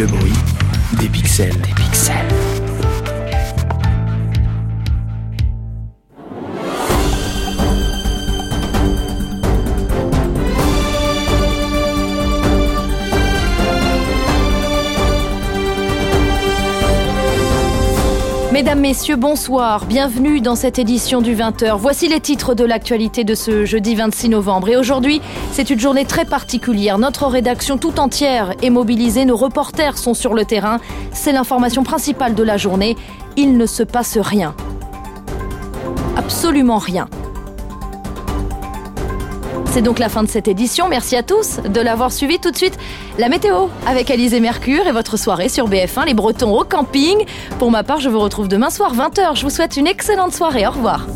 Le bruit des pixels. Des pixels. Mesdames, Messieurs, bonsoir. Bienvenue dans cette édition du 20h. Voici les titres de l'actualité de ce jeudi 26 novembre. Et aujourd'hui, c'est une journée très particulière. Notre rédaction tout entière est mobilisée. Nos reporters sont sur le terrain. C'est l'information principale de la journée. Il ne se passe rien. Absolument rien. C'est donc la fin de cette édition. Merci à tous de l'avoir suivi. Tout de suite, la météo avec Alice et Mercure et votre soirée sur BF1, les Bretons au camping. Pour ma part, je vous retrouve demain soir 20h. Je vous souhaite une excellente soirée. Au revoir.